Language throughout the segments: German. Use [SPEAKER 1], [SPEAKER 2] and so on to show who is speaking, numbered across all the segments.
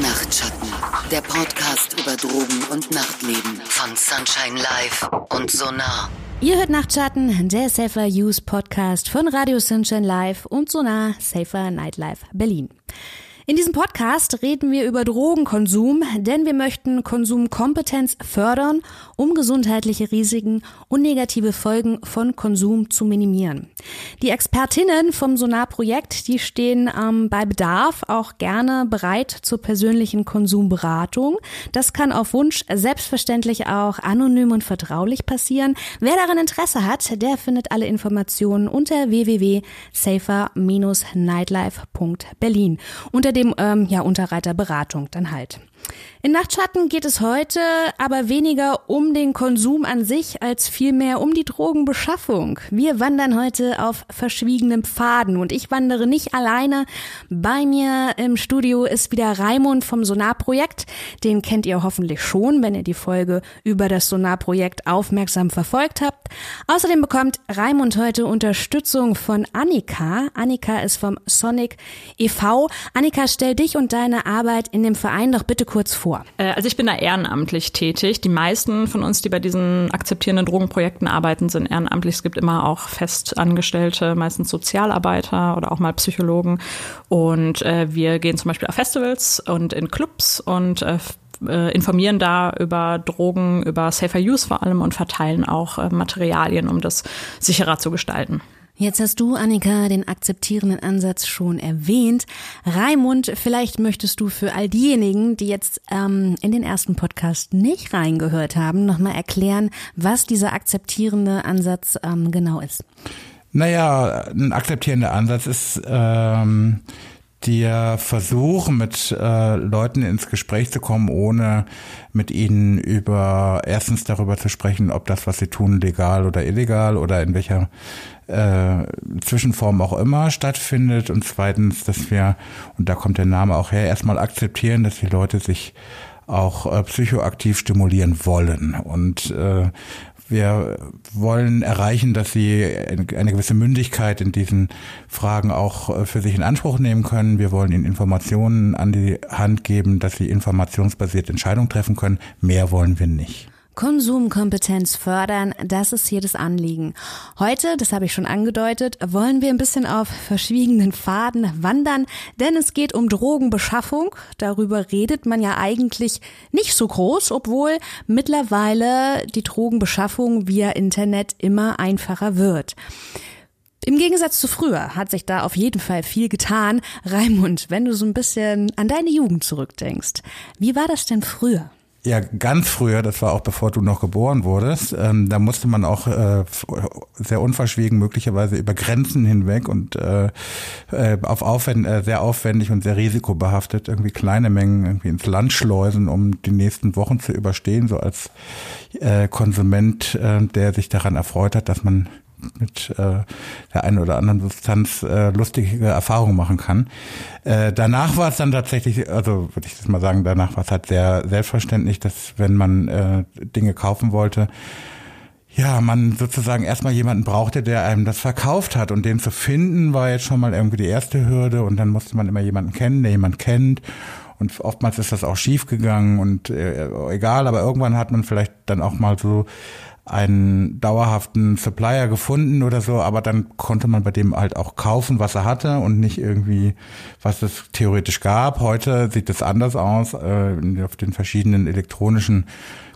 [SPEAKER 1] Nachtschatten, der Podcast über Drogen und Nachtleben von Sunshine Live und Sonar.
[SPEAKER 2] Ihr hört Nachtschatten, der Safer Use Podcast von Radio Sunshine Live und Sonar Safer Nightlife Berlin. In diesem Podcast reden wir über Drogenkonsum, denn wir möchten Konsumkompetenz fördern, um gesundheitliche Risiken und negative Folgen von Konsum zu minimieren. Die Expertinnen vom Sonar-Projekt, die stehen ähm, bei Bedarf auch gerne bereit zur persönlichen Konsumberatung. Das kann auf Wunsch selbstverständlich auch anonym und vertraulich passieren. Wer daran Interesse hat, der findet alle Informationen unter www.safer-nightlife.berlin. Unter dem ähm, ja, Unterreiter Beratung dann halt. In Nachtschatten geht es heute aber weniger um den Konsum an sich als vielmehr um die Drogenbeschaffung. Wir wandern heute auf verschwiegenem Pfaden und ich wandere nicht alleine. Bei mir im Studio ist wieder Raimund vom Sonarprojekt. Den kennt ihr hoffentlich schon, wenn ihr die Folge über das Sonarprojekt aufmerksam verfolgt habt. Außerdem bekommt Raimund heute Unterstützung von Annika. Annika ist vom Sonic e.V. Annika, stell dich und deine Arbeit in dem Verein doch bitte kurz vor?
[SPEAKER 3] Äh, also ich bin da ehrenamtlich tätig. Die meisten von uns, die bei diesen akzeptierenden Drogenprojekten arbeiten, sind ehrenamtlich. Es gibt immer auch Festangestellte, meistens Sozialarbeiter oder auch mal Psychologen. Und äh, wir gehen zum Beispiel auf Festivals und in Clubs und äh, äh informieren da über Drogen, über Safer Use vor allem und verteilen auch äh, Materialien, um das sicherer zu gestalten.
[SPEAKER 2] Jetzt hast du, Annika, den akzeptierenden Ansatz schon erwähnt. Raimund, vielleicht möchtest du für all diejenigen, die jetzt ähm, in den ersten Podcast nicht reingehört haben, nochmal erklären, was dieser akzeptierende Ansatz ähm, genau ist.
[SPEAKER 4] Naja, ein akzeptierender Ansatz ist ähm, der Versuch, mit äh, Leuten ins Gespräch zu kommen, ohne mit ihnen über erstens darüber zu sprechen, ob das, was sie tun, legal oder illegal oder in welcher äh, Zwischenform auch immer stattfindet und zweitens, dass wir, und da kommt der Name auch her, erstmal akzeptieren, dass die Leute sich auch äh, psychoaktiv stimulieren wollen und äh, wir wollen erreichen, dass sie eine gewisse Mündigkeit in diesen Fragen auch äh, für sich in Anspruch nehmen können. Wir wollen ihnen Informationen an die Hand geben, dass sie informationsbasiert Entscheidungen treffen können. Mehr wollen wir nicht.
[SPEAKER 2] Konsumkompetenz fördern, das ist hier das Anliegen. Heute, das habe ich schon angedeutet, wollen wir ein bisschen auf verschwiegenen Faden wandern, denn es geht um Drogenbeschaffung. Darüber redet man ja eigentlich nicht so groß, obwohl mittlerweile die Drogenbeschaffung via Internet immer einfacher wird. Im Gegensatz zu früher hat sich da auf jeden Fall viel getan. Raimund, wenn du so ein bisschen an deine Jugend zurückdenkst, wie war das denn früher?
[SPEAKER 4] Ja, ganz früher, das war auch bevor du noch geboren wurdest, ähm, da musste man auch äh, sehr unverschwiegen möglicherweise über Grenzen hinweg und äh, äh, auf aufwend, äh, sehr aufwendig und sehr risikobehaftet irgendwie kleine Mengen irgendwie ins Land schleusen, um die nächsten Wochen zu überstehen, so als äh, Konsument, äh, der sich daran erfreut hat, dass man mit äh, der einen oder anderen Substanz äh, lustige Erfahrungen machen kann. Äh, danach war es dann tatsächlich, also würde ich das mal sagen, danach war es halt sehr selbstverständlich, dass wenn man äh, Dinge kaufen wollte, ja, man sozusagen erstmal jemanden brauchte, der einem das verkauft hat. Und den zu finden, war jetzt schon mal irgendwie die erste Hürde. Und dann musste man immer jemanden kennen, der jemand kennt. Und oftmals ist das auch schief gegangen und äh, egal, aber irgendwann hat man vielleicht dann auch mal so einen dauerhaften Supplier gefunden oder so, aber dann konnte man bei dem halt auch kaufen, was er hatte und nicht irgendwie, was es theoretisch gab. Heute sieht es anders aus. Äh, auf den verschiedenen elektronischen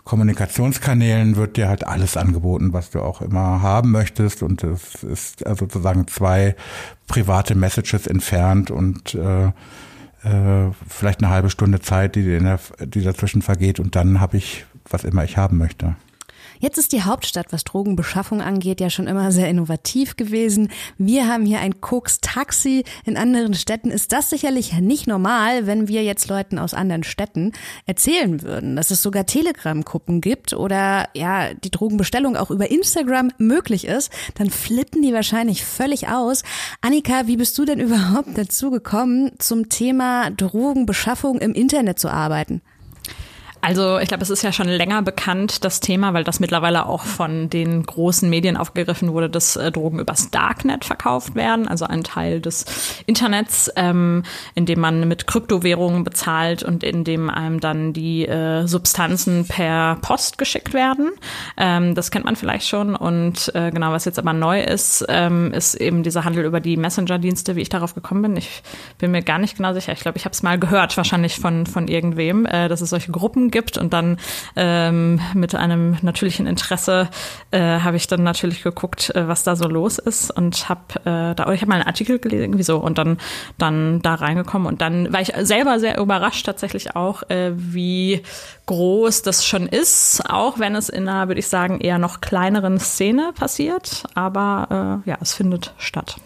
[SPEAKER 4] Kommunikationskanälen wird dir halt alles angeboten, was du auch immer haben möchtest. Und es ist also sozusagen zwei private Messages entfernt und äh, äh, vielleicht eine halbe Stunde Zeit, die, in der, die dazwischen vergeht und dann habe ich, was immer ich haben möchte.
[SPEAKER 2] Jetzt ist die Hauptstadt, was Drogenbeschaffung angeht, ja schon immer sehr innovativ gewesen. Wir haben hier ein Koks-Taxi. In anderen Städten ist das sicherlich nicht normal, wenn wir jetzt Leuten aus anderen Städten erzählen würden, dass es sogar Telegram-Gruppen gibt oder ja, die Drogenbestellung auch über Instagram möglich ist, dann flippen die wahrscheinlich völlig aus. Annika, wie bist du denn überhaupt dazu gekommen, zum Thema Drogenbeschaffung im Internet zu arbeiten?
[SPEAKER 3] Also ich glaube, es ist ja schon länger bekannt, das Thema, weil das mittlerweile auch von den großen Medien aufgegriffen wurde, dass äh, Drogen übers Darknet verkauft werden, also ein Teil des Internets, ähm, in dem man mit Kryptowährungen bezahlt und in dem einem dann die äh, Substanzen per Post geschickt werden. Ähm, das kennt man vielleicht schon. Und äh, genau, was jetzt aber neu ist, ähm, ist eben dieser Handel über die Messenger-Dienste, wie ich darauf gekommen bin. Ich bin mir gar nicht genau sicher. Ich glaube, ich habe es mal gehört, wahrscheinlich von, von irgendwem, äh, dass es solche Gruppen gibt. Und dann ähm, mit einem natürlichen Interesse äh, habe ich dann natürlich geguckt, äh, was da so los ist und habe äh, da, ich habe mal einen Artikel gelesen, irgendwie so und dann dann da reingekommen und dann war ich selber sehr überrascht tatsächlich auch, äh, wie groß das schon ist, auch wenn es in einer, würde ich sagen, eher noch kleineren Szene passiert, aber äh, ja, es findet statt.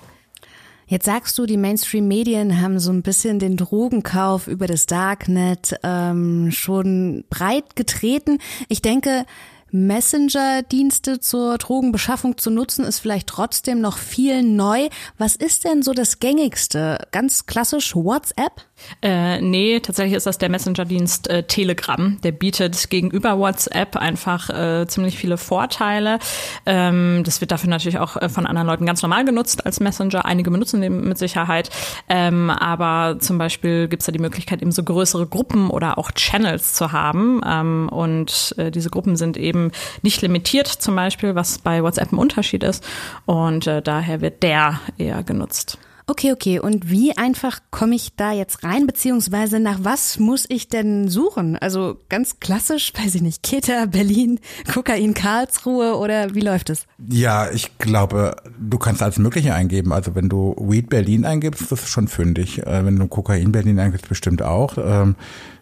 [SPEAKER 2] Jetzt sagst du, die Mainstream-Medien haben so ein bisschen den Drogenkauf über das Darknet ähm, schon breit getreten. Ich denke, Messenger-Dienste zur Drogenbeschaffung zu nutzen, ist vielleicht trotzdem noch viel neu. Was ist denn so das gängigste? Ganz klassisch WhatsApp?
[SPEAKER 3] Äh, nee, tatsächlich ist das der Messenger-Dienst äh, Telegram. Der bietet gegenüber WhatsApp einfach äh, ziemlich viele Vorteile. Ähm, das wird dafür natürlich auch äh, von anderen Leuten ganz normal genutzt als Messenger. Einige benutzen den mit Sicherheit. Ähm, aber zum Beispiel gibt es da die Möglichkeit, eben so größere Gruppen oder auch Channels zu haben. Ähm, und äh, diese Gruppen sind eben nicht limitiert, zum Beispiel, was bei WhatsApp ein Unterschied ist. Und äh, daher wird der eher genutzt.
[SPEAKER 2] Okay, okay. Und wie einfach komme ich da jetzt rein, beziehungsweise nach was muss ich denn suchen? Also ganz klassisch, weiß ich nicht, Keter, Berlin, Kokain, Karlsruhe oder wie läuft es?
[SPEAKER 4] Ja, ich glaube, du kannst alles Mögliche eingeben. Also wenn du Weed Berlin eingibst, das ist schon fündig. Äh, wenn du Kokain Berlin eingibst, bestimmt auch. Ähm,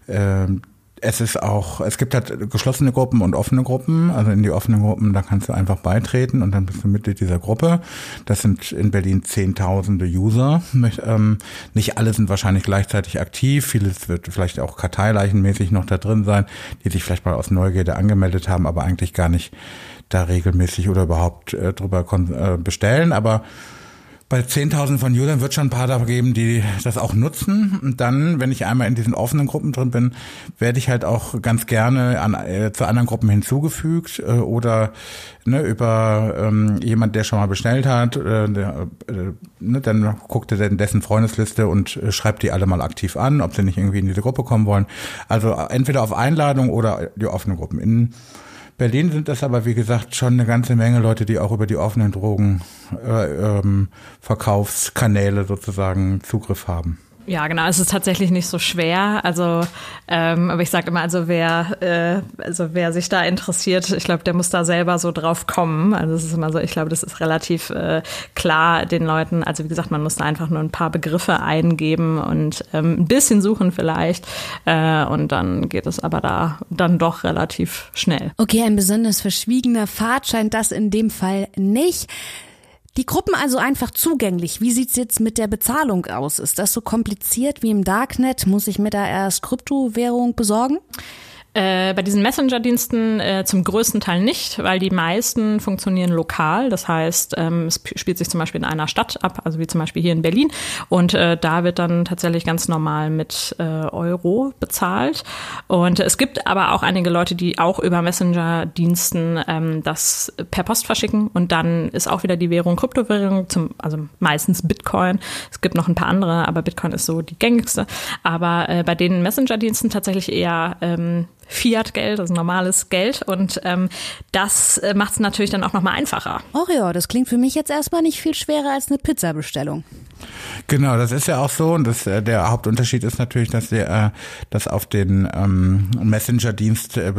[SPEAKER 4] ähm, es ist auch, es gibt halt geschlossene Gruppen und offene Gruppen. Also in die offenen Gruppen, da kannst du einfach beitreten und dann bist du Mitglied dieser Gruppe. Das sind in Berlin zehntausende User. Ähm, nicht alle sind wahrscheinlich gleichzeitig aktiv. Vieles wird vielleicht auch karteileichenmäßig noch da drin sein, die sich vielleicht mal aus Neugierde angemeldet haben, aber eigentlich gar nicht da regelmäßig oder überhaupt äh, drüber äh, bestellen. Aber bei 10.000 von Usern wird schon ein paar da geben, die das auch nutzen. Und dann, wenn ich einmal in diesen offenen Gruppen drin bin, werde ich halt auch ganz gerne an, äh, zu anderen Gruppen hinzugefügt äh, oder ne, über ähm, jemand, der schon mal bestellt hat, äh, der, äh, ne, dann guckt er in dessen Freundesliste und äh, schreibt die alle mal aktiv an, ob sie nicht irgendwie in diese Gruppe kommen wollen. Also entweder auf Einladung oder die offenen Gruppen. In Berlin sind das aber, wie gesagt, schon eine ganze Menge Leute, die auch über die offenen Drogenverkaufskanäle äh, ähm, sozusagen Zugriff haben.
[SPEAKER 3] Ja, genau. Es ist tatsächlich nicht so schwer. Also, ähm, aber ich sage immer, also wer, äh, also wer sich da interessiert, ich glaube, der muss da selber so drauf kommen. Also es ist immer so, ich glaube, das ist relativ äh, klar den Leuten. Also wie gesagt, man muss da einfach nur ein paar Begriffe eingeben und ähm, ein bisschen suchen vielleicht. Äh, und dann geht es aber da dann doch relativ schnell.
[SPEAKER 2] Okay, ein besonders verschwiegener Pfad scheint das in dem Fall nicht. Die Gruppen also einfach zugänglich. Wie sieht's jetzt mit der Bezahlung aus? Ist das so kompliziert wie im Darknet? Muss ich mir da erst Kryptowährung besorgen?
[SPEAKER 3] Äh, bei diesen Messenger-Diensten äh, zum größten Teil nicht, weil die meisten funktionieren lokal. Das heißt, ähm, es spielt sich zum Beispiel in einer Stadt ab, also wie zum Beispiel hier in Berlin. Und äh, da wird dann tatsächlich ganz normal mit äh, Euro bezahlt. Und es gibt aber auch einige Leute, die auch über Messenger-Diensten ähm, das per Post verschicken. Und dann ist auch wieder die Währung Kryptowährung, zum, also meistens Bitcoin. Es gibt noch ein paar andere, aber Bitcoin ist so die gängigste. Aber äh, bei den Messenger-Diensten tatsächlich eher ähm, Fiat-Geld, also normales Geld. Und ähm, das äh, macht es natürlich dann auch nochmal einfacher.
[SPEAKER 2] Oh ja, das klingt für mich jetzt erstmal nicht viel schwerer als eine Pizzabestellung.
[SPEAKER 4] Genau, das ist ja auch so. Und das, äh, der Hauptunterschied ist natürlich, dass, der, äh, dass auf den ähm, Messenger-Dienst äh,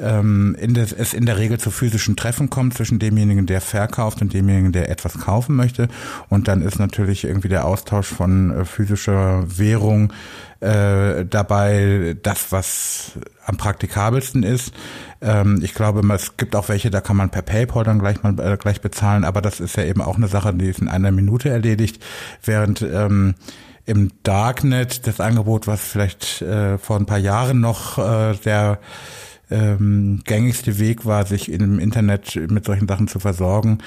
[SPEAKER 4] ähm, in des, es in der Regel zu physischen Treffen kommt zwischen demjenigen, der verkauft und demjenigen, der etwas kaufen möchte. Und dann ist natürlich irgendwie der Austausch von äh, physischer Währung äh, dabei das, was am praktikabelsten ist. Ähm, ich glaube, es gibt auch welche, da kann man per PayPal dann gleich mal äh, gleich bezahlen, aber das ist ja eben auch eine Sache, die ist in einer Minute erledigt, während ähm, im Darknet das Angebot, was vielleicht äh, vor ein paar Jahren noch äh, der ähm, gängigste Weg war, sich im Internet mit solchen Sachen zu versorgen,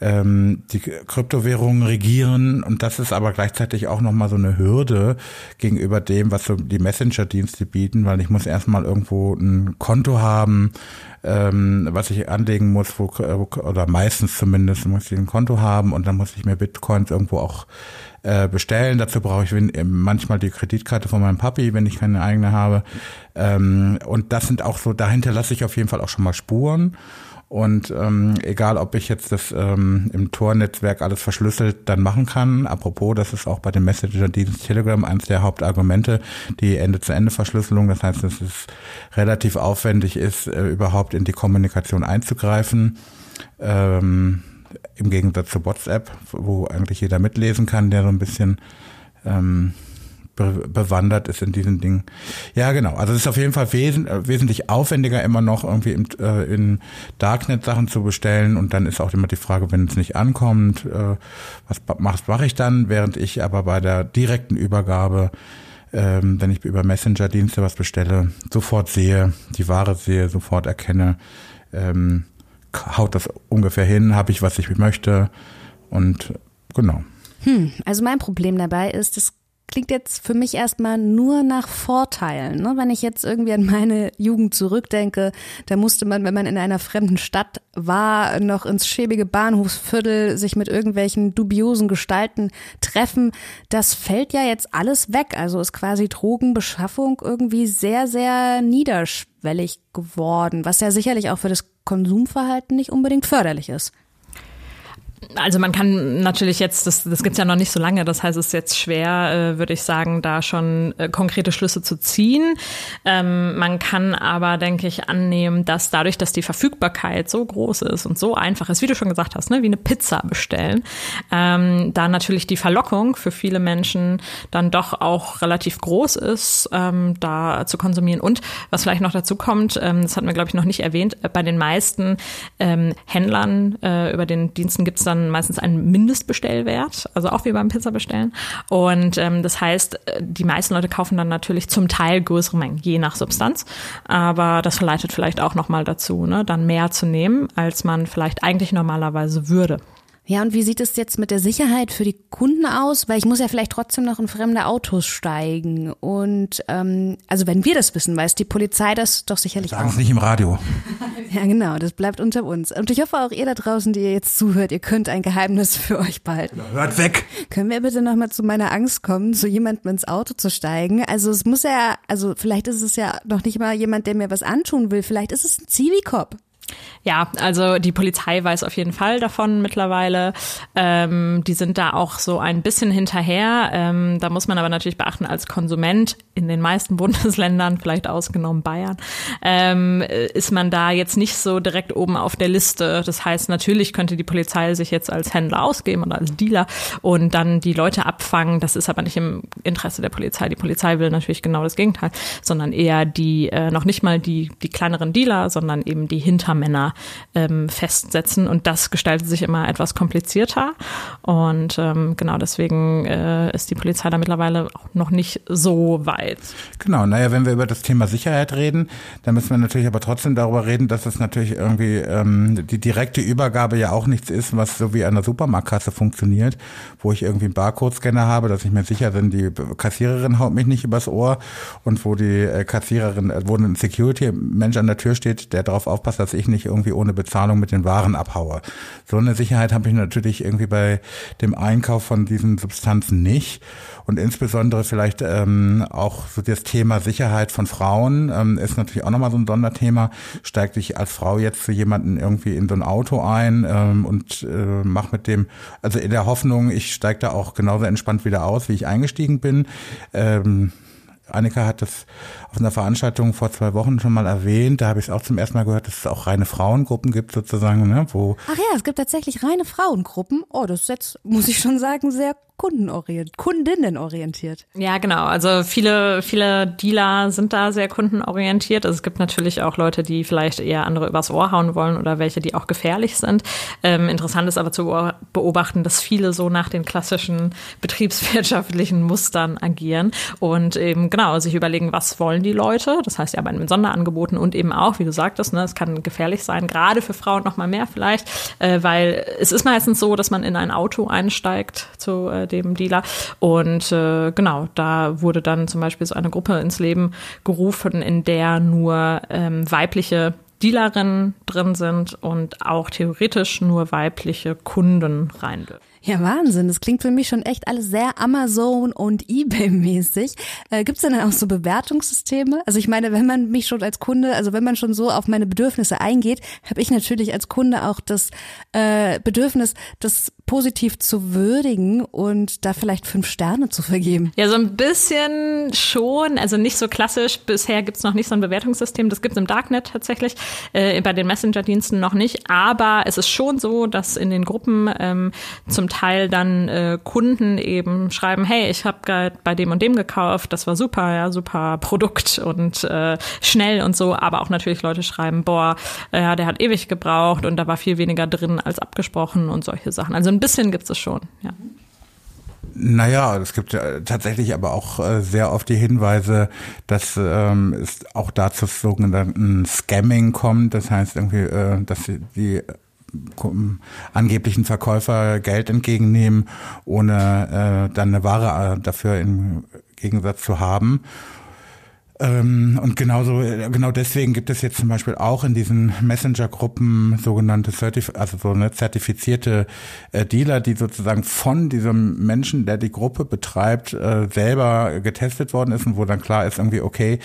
[SPEAKER 4] ähm, die Kryptowährungen regieren und das ist aber gleichzeitig auch nochmal so eine Hürde gegenüber dem, was so die Messenger-Dienste bieten, weil ich muss erstmal irgendwo ein Konto haben, ähm, was ich anlegen muss, wo, oder meistens zumindest muss ich ein Konto haben und dann muss ich mir Bitcoins irgendwo auch äh, bestellen. Dazu brauche ich manchmal die Kreditkarte von meinem Papi, wenn ich keine eigene habe. Ähm, und das sind auch so, dahinter lasse ich auf jeden Fall auch schon mal Spuren. Und ähm, egal, ob ich jetzt das ähm, im Tor-Netzwerk alles verschlüsselt dann machen kann. Apropos, das ist auch bei dem Messenger-Dienst Telegram eines der Hauptargumente, die Ende-zu-Ende-Verschlüsselung. Das heißt, dass es relativ aufwendig ist, äh, überhaupt in die Kommunikation einzugreifen. Ähm, Im Gegensatz zu WhatsApp, wo eigentlich jeder mitlesen kann, der so ein bisschen ähm, be bewandert ist in diesen Dingen. Ja, genau. Also es ist auf jeden Fall wes äh, wesentlich aufwendiger immer noch irgendwie im, äh, in Darknet Sachen zu bestellen und dann ist auch immer die Frage, wenn es nicht ankommt, äh, was mache mach ich dann, während ich aber bei der direkten Übergabe ähm, wenn ich über Messenger-Dienste was bestelle, sofort sehe, die Ware sehe, sofort erkenne, ähm, haut das ungefähr hin, habe ich, was ich möchte und genau.
[SPEAKER 2] Hm, also mein Problem dabei ist, es klingt jetzt für mich erstmal nur nach Vorteilen. Ne? Wenn ich jetzt irgendwie an meine Jugend zurückdenke, da musste man, wenn man in einer fremden Stadt war, noch ins schäbige Bahnhofsviertel sich mit irgendwelchen dubiosen Gestalten treffen. Das fällt ja jetzt alles weg. Also ist quasi Drogenbeschaffung irgendwie sehr, sehr niederschwellig geworden, was ja sicherlich auch für das Konsumverhalten nicht unbedingt förderlich ist.
[SPEAKER 3] Also man kann natürlich jetzt, das, das gibt's ja noch nicht so lange, das heißt, es ist jetzt schwer, äh, würde ich sagen, da schon äh, konkrete Schlüsse zu ziehen. Ähm, man kann aber, denke ich, annehmen, dass dadurch, dass die Verfügbarkeit so groß ist und so einfach ist, wie du schon gesagt hast, ne, wie eine Pizza bestellen, ähm, da natürlich die Verlockung für viele Menschen dann doch auch relativ groß ist, ähm, da zu konsumieren. Und was vielleicht noch dazu kommt, ähm, das hatten wir, glaube ich, noch nicht erwähnt, äh, bei den meisten ähm, Händlern äh, über den Diensten gibt's dann meistens einen Mindestbestellwert, also auch wie beim Pizza bestellen. Und ähm, das heißt, die meisten Leute kaufen dann natürlich zum Teil größere Mengen, je nach Substanz. Aber das verleitet vielleicht auch nochmal dazu, ne, dann mehr zu nehmen, als man vielleicht eigentlich normalerweise würde.
[SPEAKER 2] Ja, und wie sieht es jetzt mit der Sicherheit für die Kunden aus? Weil ich muss ja vielleicht trotzdem noch in fremde Autos steigen. Und ähm, also wenn wir das wissen, weiß die Polizei das doch sicherlich
[SPEAKER 4] Sagen
[SPEAKER 2] auch.
[SPEAKER 4] es nicht im Radio.
[SPEAKER 2] ja, genau, das bleibt unter uns. Und ich hoffe auch ihr da draußen, die ihr jetzt zuhört, ihr könnt ein Geheimnis für euch behalten.
[SPEAKER 4] Hört weg!
[SPEAKER 2] Können wir bitte nochmal zu meiner Angst kommen, zu jemandem ins Auto zu steigen? Also es muss ja, also vielleicht ist es ja noch nicht mal jemand, der mir was antun will. Vielleicht ist es ein Zivilcop.
[SPEAKER 3] Ja, also die Polizei weiß auf jeden Fall davon mittlerweile. Ähm, die sind da auch so ein bisschen hinterher. Ähm, da muss man aber natürlich beachten, als Konsument in den meisten Bundesländern, vielleicht ausgenommen Bayern, ähm, ist man da jetzt nicht so direkt oben auf der Liste. Das heißt, natürlich könnte die Polizei sich jetzt als Händler ausgeben oder als Dealer und dann die Leute abfangen. Das ist aber nicht im Interesse der Polizei. Die Polizei will natürlich genau das Gegenteil, sondern eher die, äh, noch nicht mal die, die kleineren Dealer, sondern eben die Hintermänner ähm, festsetzen. Und das gestaltet sich immer etwas komplizierter. Und ähm, genau deswegen äh, ist die Polizei da mittlerweile auch noch nicht so weit.
[SPEAKER 4] Genau, naja, wenn wir über das Thema Sicherheit reden, dann müssen wir natürlich aber trotzdem darüber reden, dass es natürlich irgendwie ähm, die direkte Übergabe ja auch nichts ist, was so wie an der Supermarktkasse funktioniert, wo ich irgendwie einen Barcode-Scanner habe, dass ich mir sicher bin, die Kassiererin haut mich nicht übers Ohr und wo die äh, Kassiererin, äh, wo ein Security-Mensch an der Tür steht, der darauf aufpasst, dass ich nicht irgendwie irgendwie ohne Bezahlung mit den Waren abhaue. So eine Sicherheit habe ich natürlich irgendwie bei dem Einkauf von diesen Substanzen nicht. Und insbesondere vielleicht ähm, auch so das Thema Sicherheit von Frauen ähm, ist natürlich auch nochmal so ein Sonderthema. Steigt ich als Frau jetzt zu jemanden irgendwie in so ein Auto ein ähm, und äh, mach mit dem, also in der Hoffnung, ich steige da auch genauso entspannt wieder aus, wie ich eingestiegen bin. Ähm, Annika hat das auf einer Veranstaltung vor zwei Wochen schon mal erwähnt. Da habe ich es auch zum ersten Mal gehört, dass es auch reine Frauengruppen gibt sozusagen, ne, wo.
[SPEAKER 2] Ach ja, es gibt tatsächlich reine Frauengruppen. Oh, das ist jetzt, muss ich schon sagen, sehr kundenorientiert, kundinnenorientiert.
[SPEAKER 3] Ja, genau. Also viele, viele Dealer sind da sehr kundenorientiert. Also es gibt natürlich auch Leute, die vielleicht eher andere übers Ohr hauen wollen oder welche, die auch gefährlich sind. Ähm, interessant ist aber zu beobachten, dass viele so nach den klassischen betriebswirtschaftlichen Mustern agieren und eben genau sich überlegen, was wollen die Leute. Das heißt, ja, bei mit Sonderangeboten und eben auch, wie du sagtest, ne, es kann gefährlich sein, gerade für Frauen noch mal mehr vielleicht, äh, weil es ist meistens so, dass man in ein Auto einsteigt zu dem Dealer und äh, genau, da wurde dann zum Beispiel so eine Gruppe ins Leben gerufen, in der nur ähm, weibliche Dealerinnen drin sind und auch theoretisch nur weibliche Kunden rein dürfen.
[SPEAKER 2] Ja, Wahnsinn. Das klingt für mich schon echt alles sehr Amazon und eBay-mäßig. Äh, Gibt es denn dann auch so Bewertungssysteme? Also ich meine, wenn man mich schon als Kunde, also wenn man schon so auf meine Bedürfnisse eingeht, habe ich natürlich als Kunde auch das äh, Bedürfnis, das positiv zu würdigen und da vielleicht fünf Sterne zu vergeben.
[SPEAKER 3] Ja, so ein bisschen schon. Also nicht so klassisch. Bisher gibt's noch nicht so ein Bewertungssystem. Das gibt's im Darknet tatsächlich, äh, bei den Messenger-Diensten noch nicht. Aber es ist schon so, dass in den Gruppen ähm, zum Teil dann äh, Kunden eben schreiben, hey, ich habe gerade bei dem und dem gekauft, das war super, ja, super Produkt und äh, schnell und so, aber auch natürlich Leute schreiben, boah, äh, der hat ewig gebraucht und da war viel weniger drin als abgesprochen und solche Sachen. Also ein bisschen gibt es schon, ja.
[SPEAKER 4] Naja, es gibt ja tatsächlich aber auch äh, sehr oft die Hinweise, dass ähm, es auch dazu sogenannten Scamming kommt. Das heißt irgendwie, äh, dass die angeblichen Verkäufer Geld entgegennehmen, ohne äh, dann eine Ware äh, dafür im Gegensatz zu haben. Ähm, und genauso, genau deswegen gibt es jetzt zum Beispiel auch in diesen Messenger-Gruppen sogenannte Certif also so eine zertifizierte äh, Dealer, die sozusagen von diesem Menschen, der die Gruppe betreibt, äh, selber getestet worden ist und wo dann klar ist irgendwie, okay,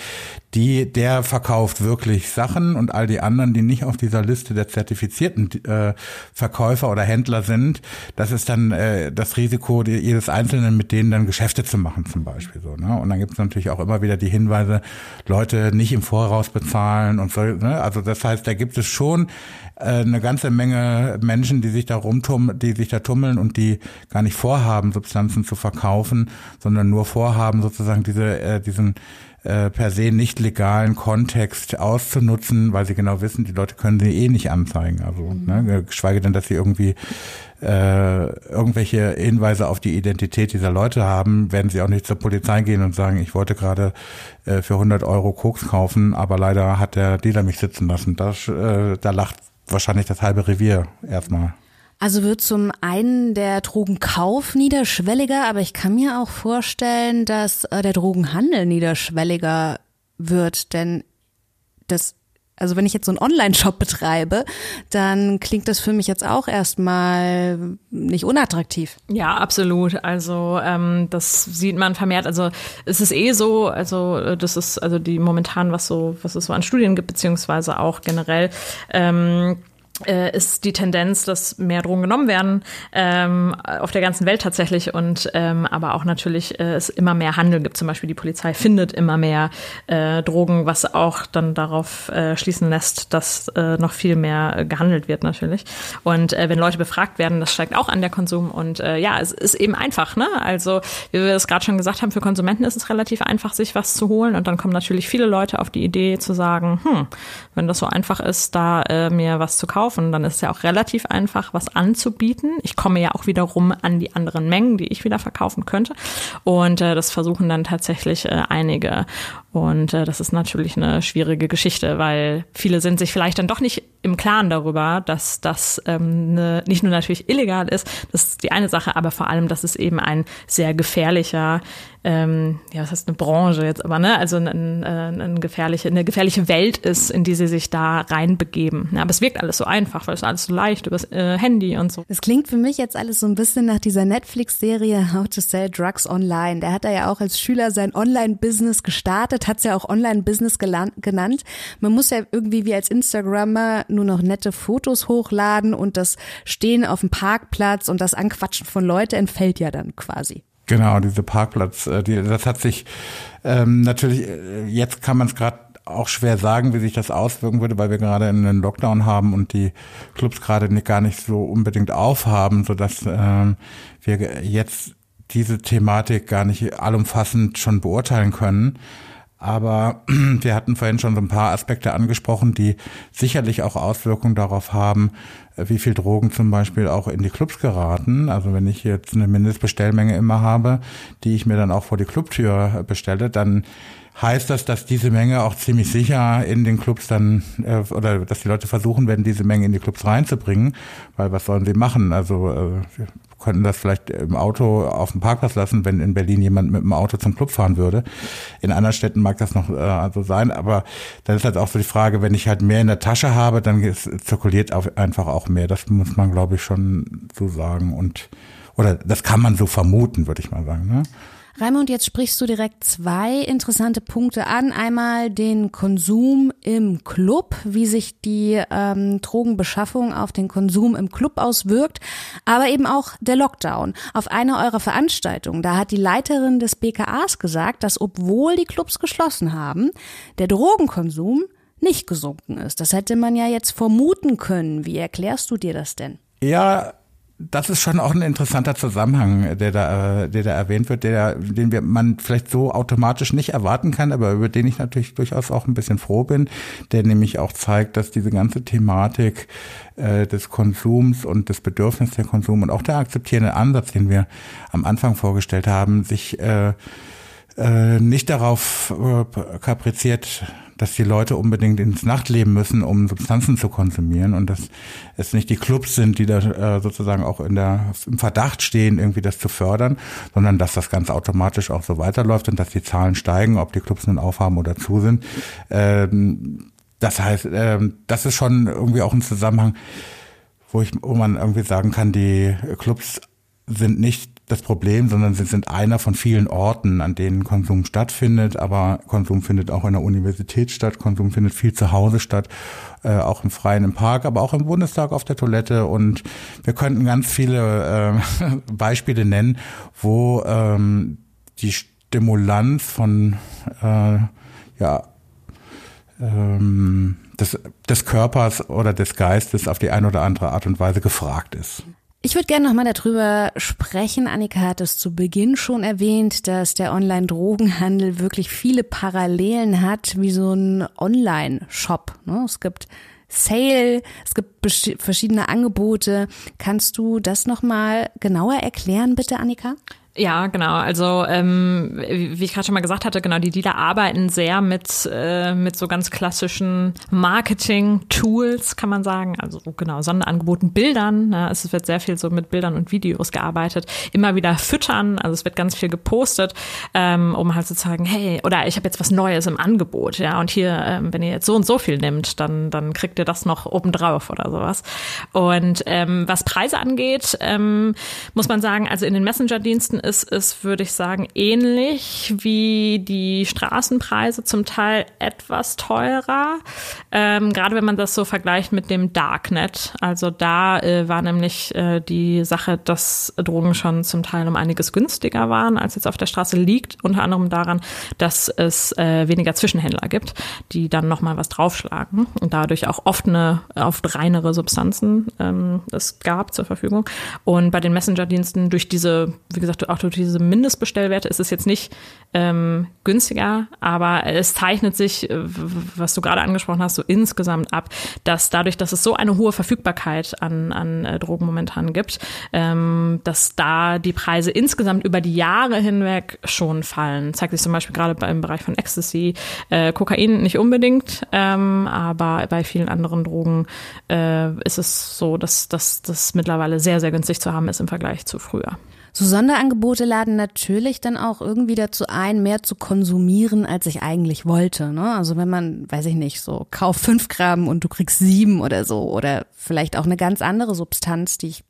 [SPEAKER 4] die, der verkauft wirklich Sachen und all die anderen, die nicht auf dieser Liste der zertifizierten äh, Verkäufer oder Händler sind, das ist dann äh, das Risiko die, jedes Einzelnen, mit denen dann Geschäfte zu machen zum Beispiel so. Ne? Und dann gibt es natürlich auch immer wieder die Hinweise, Leute nicht im Voraus bezahlen und so. Ne? Also das heißt, da gibt es schon äh, eine ganze Menge Menschen, die sich da rumtummeln, die sich da tummeln und die gar nicht vorhaben, Substanzen zu verkaufen, sondern nur vorhaben, sozusagen diese, äh, diesen äh, per se nicht legalen Kontext auszunutzen, weil sie genau wissen, die Leute können sie eh nicht anzeigen. Also, mhm. ne, geschweige denn, dass sie irgendwie äh, irgendwelche Hinweise auf die Identität dieser Leute haben, werden sie auch nicht zur Polizei gehen und sagen, ich wollte gerade äh, für 100 Euro Koks kaufen, aber leider hat der Dealer mich sitzen lassen. Das, äh, da lacht wahrscheinlich das halbe Revier erstmal.
[SPEAKER 2] Also wird zum einen der Drogenkauf niederschwelliger, aber ich kann mir auch vorstellen, dass äh, der Drogenhandel niederschwelliger wird, denn das also wenn ich jetzt so einen Online-Shop betreibe, dann klingt das für mich jetzt auch erstmal nicht unattraktiv.
[SPEAKER 3] Ja, absolut. Also ähm, das sieht man vermehrt. Also es ist eh so, also äh, das ist also die momentan, was so, was es so an Studien gibt, beziehungsweise auch generell. Ähm, äh, ist die Tendenz, dass mehr Drogen genommen werden ähm, auf der ganzen Welt tatsächlich und ähm, aber auch natürlich äh, es immer mehr Handel gibt. Zum Beispiel die Polizei findet immer mehr äh, Drogen, was auch dann darauf äh, schließen lässt, dass äh, noch viel mehr gehandelt wird natürlich. Und äh, wenn Leute befragt werden, das steigt auch an der Konsum und äh, ja, es ist eben einfach. Ne? Also wie wir es gerade schon gesagt haben, für Konsumenten ist es relativ einfach, sich was zu holen und dann kommen natürlich viele Leute auf die Idee zu sagen, hm, wenn das so einfach ist, da äh, mir was zu kaufen kaufen. Dann ist es ja auch relativ einfach, was anzubieten. Ich komme ja auch wiederum an die anderen Mengen, die ich wieder verkaufen könnte. Und äh, das versuchen dann tatsächlich äh, einige. Und äh, das ist natürlich eine schwierige Geschichte, weil viele sind sich vielleicht dann doch nicht im Klaren darüber, dass das ähm, ne, nicht nur natürlich illegal ist, das ist die eine Sache, aber vor allem, dass es eben ein sehr gefährlicher ähm, ja, was heißt eine Branche jetzt, aber ne, also ein, ein, ein gefährliche, eine gefährliche Welt ist, in die sie sich da reinbegeben. Ja, aber es wirkt alles so einfach, weil es alles so leicht übers äh, Handy und so.
[SPEAKER 2] Es klingt für mich jetzt alles so ein bisschen nach dieser Netflix-Serie How to Sell Drugs Online. Der hat da ja auch als Schüler sein Online-Business gestartet, hat es ja auch Online-Business genannt. Man muss ja irgendwie wie als Instagrammer nur noch nette Fotos hochladen und das Stehen auf dem Parkplatz und das Anquatschen von Leute entfällt ja dann quasi.
[SPEAKER 4] Genau, diese Parkplatz, äh, die, das hat sich ähm, natürlich, äh, jetzt kann man es gerade auch schwer sagen, wie sich das auswirken würde, weil wir gerade einen Lockdown haben und die Clubs gerade nicht, gar nicht so unbedingt aufhaben, sodass ähm, wir jetzt diese Thematik gar nicht allumfassend schon beurteilen können. Aber wir hatten vorhin schon so ein paar Aspekte angesprochen, die sicherlich auch Auswirkungen darauf haben, wie viel Drogen zum Beispiel auch in die Clubs geraten. Also wenn ich jetzt eine Mindestbestellmenge immer habe, die ich mir dann auch vor die Clubtür bestelle, dann heißt das, dass diese Menge auch ziemlich sicher in den Clubs dann äh, oder dass die Leute versuchen werden, diese Menge in die Clubs reinzubringen, weil was sollen sie machen? Also äh, könnten das vielleicht im Auto auf dem Parkplatz lassen, wenn in Berlin jemand mit dem Auto zum Club fahren würde. In anderen Städten mag das noch äh, also sein, aber dann ist halt auch so die Frage, wenn ich halt mehr in der Tasche habe, dann zirkuliert auch einfach auch mehr. Das muss man, glaube ich, schon so sagen und oder das kann man so vermuten, würde ich mal sagen. Ne?
[SPEAKER 2] Raimund, jetzt sprichst du direkt zwei interessante Punkte an. Einmal den Konsum im Club, wie sich die ähm, Drogenbeschaffung auf den Konsum im Club auswirkt, aber eben auch der Lockdown. Auf einer eurer Veranstaltungen, da hat die Leiterin des BKAs gesagt, dass obwohl die Clubs geschlossen haben, der Drogenkonsum nicht gesunken ist. Das hätte man ja jetzt vermuten können. Wie erklärst du dir das denn?
[SPEAKER 4] Ja, das ist schon auch ein interessanter Zusammenhang, der da, der da erwähnt wird, der, den wir, man vielleicht so automatisch nicht erwarten kann, aber über den ich natürlich durchaus auch ein bisschen froh bin, der nämlich auch zeigt, dass diese ganze Thematik äh, des Konsums und des Bedürfnisses der Konsum und auch der akzeptierende Ansatz, den wir am Anfang vorgestellt haben, sich äh, äh, nicht darauf äh, kapriziert, dass die Leute unbedingt ins Nachtleben müssen, um Substanzen zu konsumieren und dass es nicht die Clubs sind, die da äh, sozusagen auch in der, im Verdacht stehen, irgendwie das zu fördern, sondern dass das ganz automatisch auch so weiterläuft und dass die Zahlen steigen, ob die Clubs nun aufhaben oder zu sind. Ähm, das heißt, ähm, das ist schon irgendwie auch ein Zusammenhang, wo ich, wo man irgendwie sagen kann, die Clubs sind nicht das Problem, sondern sie sind einer von vielen Orten, an denen Konsum stattfindet. Aber Konsum findet auch in der Universität statt, Konsum findet viel zu Hause statt, äh, auch im Freien im Park, aber auch im Bundestag auf der Toilette. Und wir könnten ganz viele äh, Beispiele nennen, wo ähm, die Stimulanz von äh, ja ähm, des, des Körpers oder des Geistes auf die eine oder andere Art und Weise gefragt ist.
[SPEAKER 2] Ich würde gerne nochmal darüber sprechen. Annika hat es zu Beginn schon erwähnt, dass der Online-Drogenhandel wirklich viele Parallelen hat, wie so ein Online-Shop. Ne? Es gibt Sale, es gibt verschiedene Angebote. Kannst du das nochmal genauer erklären, bitte, Annika?
[SPEAKER 3] Ja, genau. Also ähm, wie ich gerade schon mal gesagt hatte, genau die Dealer arbeiten sehr mit äh, mit so ganz klassischen Marketing-Tools, kann man sagen. Also genau Sonderangeboten, Bildern. Ne? Es wird sehr viel so mit Bildern und Videos gearbeitet. Immer wieder füttern. Also es wird ganz viel gepostet, ähm, um halt zu sagen, hey, oder ich habe jetzt was Neues im Angebot, ja. Und hier, ähm, wenn ihr jetzt so und so viel nimmt, dann dann kriegt ihr das noch obendrauf oder sowas. Und ähm, was Preise angeht, ähm, muss man sagen, also in den Messenger-Diensten ist es, würde ich sagen, ähnlich wie die Straßenpreise, zum Teil etwas teurer. Ähm, gerade wenn man das so vergleicht mit dem Darknet. Also da äh, war nämlich äh, die Sache, dass Drogen schon zum Teil um einiges günstiger waren, als jetzt auf der Straße liegt. Unter anderem daran, dass es äh, weniger Zwischenhändler gibt, die dann nochmal was draufschlagen und dadurch auch oft eine oft reinere Substanzen ähm, es gab zur Verfügung. Und bei den Messenger-Diensten durch diese, wie gesagt, auch durch diese Mindestbestellwerte ist es jetzt nicht ähm, günstiger, aber es zeichnet sich, äh, was du gerade angesprochen hast, so insgesamt ab, dass dadurch, dass es so eine hohe Verfügbarkeit an, an äh, Drogen momentan gibt, ähm, dass da die Preise insgesamt über die Jahre hinweg schon fallen. Zeigt sich zum Beispiel gerade im Bereich von Ecstasy, äh, Kokain nicht unbedingt, ähm, aber bei vielen anderen Drogen äh, ist es so, dass das mittlerweile sehr, sehr günstig zu haben ist im Vergleich zu früher.
[SPEAKER 2] So Sonderangebote laden natürlich dann auch irgendwie dazu ein, mehr zu konsumieren, als ich eigentlich wollte. Ne? Also wenn man, weiß ich nicht, so kauf fünf Gramm und du kriegst sieben oder so oder vielleicht auch eine ganz andere Substanz, die ich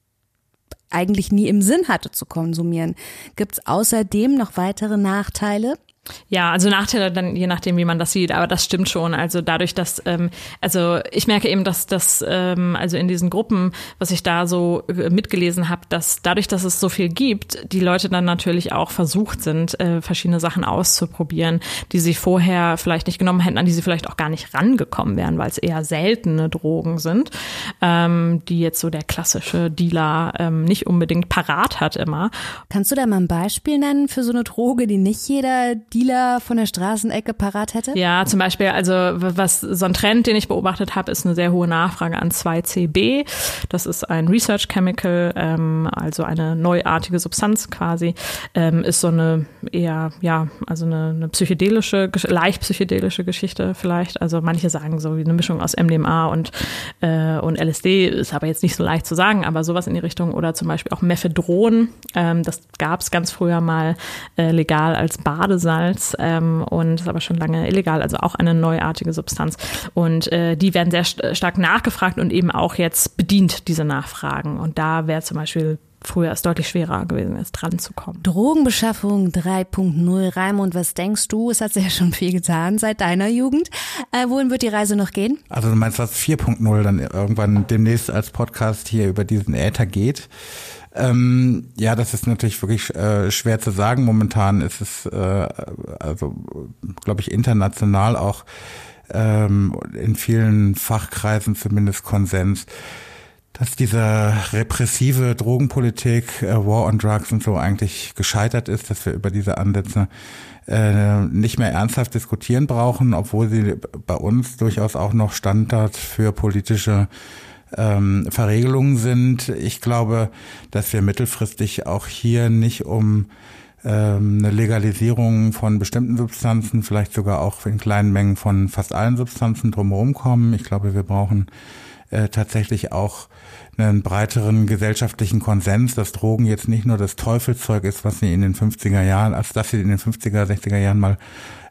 [SPEAKER 2] eigentlich nie im Sinn hatte zu konsumieren. Gibt es außerdem noch weitere Nachteile?
[SPEAKER 3] Ja, also Nachteile dann je nachdem, wie man das sieht, aber das stimmt schon. Also dadurch, dass, ähm, also ich merke eben, dass das, ähm, also in diesen Gruppen, was ich da so äh, mitgelesen habe, dass dadurch, dass es so viel gibt, die Leute dann natürlich auch versucht sind, äh, verschiedene Sachen auszuprobieren, die sie vorher vielleicht nicht genommen hätten, an die sie vielleicht auch gar nicht rangekommen wären, weil es eher seltene Drogen sind, ähm, die jetzt so der klassische Dealer ähm, nicht unbedingt parat hat immer.
[SPEAKER 2] Kannst du da mal ein Beispiel nennen für so eine Droge, die nicht jeder Dealer von der Straßenecke parat hätte?
[SPEAKER 3] Ja, zum Beispiel, also was so ein Trend, den ich beobachtet habe, ist eine sehr hohe Nachfrage an 2CB. Das ist ein Research Chemical, ähm, also eine neuartige Substanz quasi, ähm, ist so eine eher, ja, also eine, eine psychedelische, leicht psychedelische Geschichte vielleicht. Also manche sagen so wie eine Mischung aus MDMA und, äh, und LSD, ist aber jetzt nicht so leicht zu sagen, aber sowas in die Richtung. Oder zum Beispiel auch Mephedron, ähm, das gab es ganz früher mal äh, legal als Badesalz Salz ähm, und ist aber schon lange illegal, also auch eine neuartige Substanz. Und äh, die werden sehr st stark nachgefragt und eben auch jetzt bedient, diese Nachfragen. Und da wäre zum Beispiel früher es deutlich schwerer gewesen ist, dran zu kommen.
[SPEAKER 2] Drogenbeschaffung 3.0. Raimund, was denkst du? Es hat sich ja schon viel getan seit deiner Jugend. Äh, wohin wird die Reise noch gehen?
[SPEAKER 4] Also du meinst, was 4.0 dann irgendwann demnächst als Podcast hier über diesen Äther geht? Ähm, ja, das ist natürlich wirklich äh, schwer zu sagen. Momentan ist es, äh, also glaube ich, international auch ähm, in vielen Fachkreisen zumindest Konsens, dass diese repressive Drogenpolitik, äh, War on Drugs und so eigentlich gescheitert ist, dass wir über diese Ansätze äh, nicht mehr ernsthaft diskutieren brauchen, obwohl sie bei uns durchaus auch noch Standard für politische ähm, Verregelungen sind. Ich glaube, dass wir mittelfristig auch hier nicht um ähm, eine Legalisierung von bestimmten Substanzen, vielleicht sogar auch in kleinen Mengen von fast allen Substanzen drumherum kommen. Ich glaube, wir brauchen äh, tatsächlich auch einen breiteren gesellschaftlichen Konsens, dass Drogen jetzt nicht nur das Teufelszeug ist, was sie in den 50er Jahren, als dass sie in den 50er, 60er Jahren mal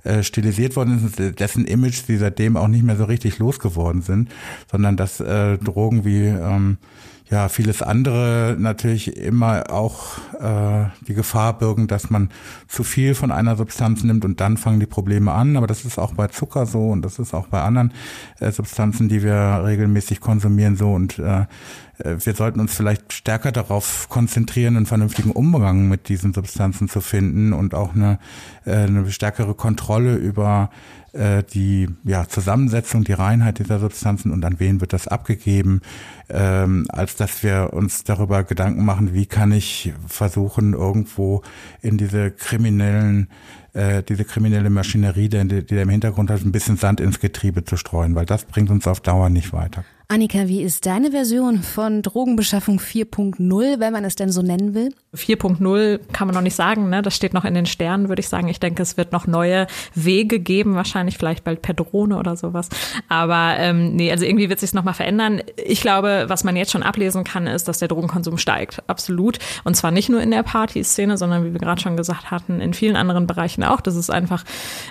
[SPEAKER 4] äh, stilisiert worden ist, dessen Image sie seitdem auch nicht mehr so richtig losgeworden sind, sondern dass äh, Drogen wie ähm, ja vieles andere natürlich immer auch äh, die Gefahr birgen, dass man zu viel von einer Substanz nimmt und dann fangen die Probleme an. Aber das ist auch bei Zucker so und das ist auch bei anderen äh, Substanzen, die wir regelmäßig konsumieren so und äh, wir sollten uns vielleicht stärker darauf konzentrieren, einen vernünftigen Umgang mit diesen Substanzen zu finden und auch eine, äh, eine stärkere Kontrolle über äh, die ja, Zusammensetzung, die Reinheit dieser Substanzen und an wen wird das abgegeben, ähm, als dass wir uns darüber Gedanken machen, wie kann ich versuchen, irgendwo in diese kriminellen äh, diese kriminelle Maschinerie, die, die da im Hintergrund hat, ein bisschen Sand ins Getriebe zu streuen, weil das bringt uns auf Dauer nicht weiter.
[SPEAKER 2] Annika, wie ist deine Version von Drogenbeschaffung 4.0, wenn man es denn so nennen will?
[SPEAKER 3] 4.0 kann man noch nicht sagen, ne? Das steht noch in den Sternen, würde ich sagen. Ich denke, es wird noch neue Wege geben, wahrscheinlich vielleicht bald per Drohne oder sowas. Aber ähm, nee, also irgendwie wird sich noch mal verändern. Ich glaube, was man jetzt schon ablesen kann, ist, dass der Drogenkonsum steigt. Absolut. Und zwar nicht nur in der Partyszene, sondern wie wir gerade schon gesagt hatten, in vielen anderen Bereichen auch. Das ist einfach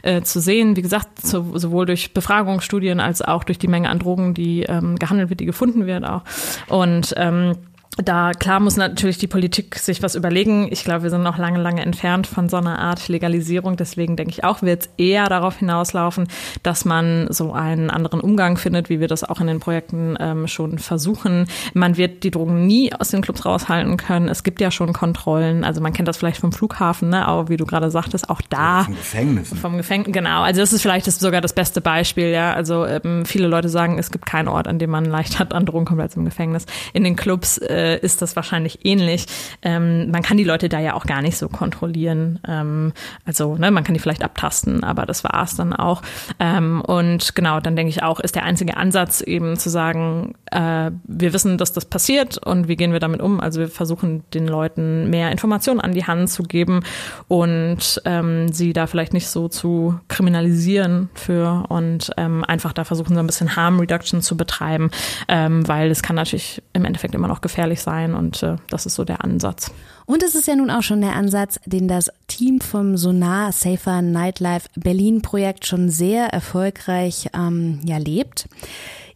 [SPEAKER 3] äh, zu sehen. Wie gesagt, so, sowohl durch Befragungsstudien als auch durch die Menge an Drogen, die ähm, gehandelt wird, die gefunden wird auch. Und ähm, da klar muss natürlich die Politik sich was überlegen. Ich glaube, wir sind noch lange, lange entfernt von so einer Art Legalisierung. Deswegen denke ich auch, wird es eher darauf hinauslaufen, dass man so einen anderen Umgang findet, wie wir das auch in den Projekten ähm, schon versuchen. Man wird die Drogen nie aus den Clubs raushalten können. Es gibt ja schon Kontrollen. Also man kennt das vielleicht vom Flughafen, ne? aber wie du gerade sagtest, auch da.
[SPEAKER 4] Vom Gefängnis.
[SPEAKER 3] Vom Gefängnis, genau. Also das ist vielleicht das sogar das beste Beispiel. Ja, also ähm, viele Leute sagen, es gibt keinen Ort, an dem man leichter an Drogen kommt als im Gefängnis. In den Clubs äh, äh, ist das wahrscheinlich ähnlich. Ähm, man kann die Leute da ja auch gar nicht so kontrollieren. Ähm, also ne, man kann die vielleicht abtasten, aber das war es dann auch. Ähm, und genau, dann denke ich auch, ist der einzige Ansatz eben zu sagen, äh, wir wissen, dass das passiert und wie gehen wir damit um? Also wir versuchen den Leuten mehr Informationen an die Hand zu geben und ähm, sie da vielleicht nicht so zu kriminalisieren für und ähm, einfach da versuchen so ein bisschen Harm Reduction zu betreiben, ähm, weil es kann natürlich im Endeffekt immer noch gefährlich erfolgreich sein und äh, das ist so der Ansatz.
[SPEAKER 2] Und es ist ja nun auch schon der Ansatz, den das Team vom Sonar Safer Nightlife Berlin Projekt schon sehr erfolgreich ähm, ja, lebt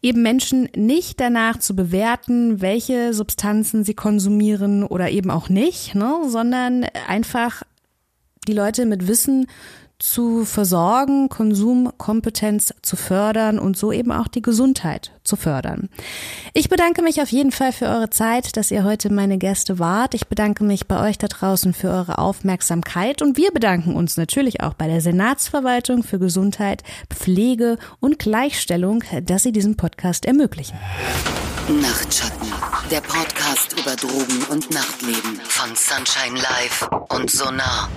[SPEAKER 2] eben Menschen nicht danach zu bewerten, welche Substanzen sie konsumieren oder eben auch nicht, ne, sondern einfach die Leute mit Wissen zu versorgen, Konsumkompetenz zu fördern und so eben auch die Gesundheit zu fördern. Ich bedanke mich auf jeden Fall für eure Zeit, dass ihr heute meine Gäste wart. Ich bedanke mich bei euch da draußen für eure Aufmerksamkeit und wir bedanken uns natürlich auch bei der Senatsverwaltung für Gesundheit, Pflege und Gleichstellung, dass sie diesen Podcast ermöglichen.
[SPEAKER 1] Nachtschatten, der Podcast über Drogen und Nachtleben von Sunshine Live und Sonar.